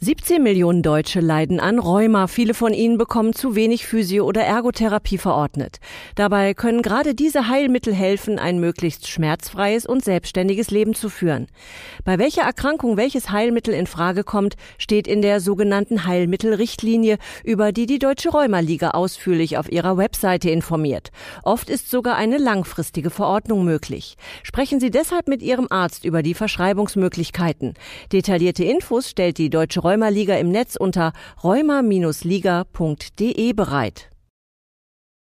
17 Millionen Deutsche leiden an Rheuma. Viele von ihnen bekommen zu wenig Physio- oder Ergotherapie verordnet. Dabei können gerade diese Heilmittel helfen, ein möglichst schmerzfreies und selbstständiges Leben zu führen. Bei welcher Erkrankung welches Heilmittel in Frage kommt, steht in der sogenannten Heilmittelrichtlinie, über die die Deutsche Rheumaliga ausführlich auf ihrer Webseite informiert. Oft ist sogar eine langfristige Verordnung möglich. Sprechen Sie deshalb mit Ihrem Arzt über die Verschreibungsmöglichkeiten. Detaillierte Infos stellt die Deutsche Rheumaliga im Netz unter rheuma-liga.de bereit.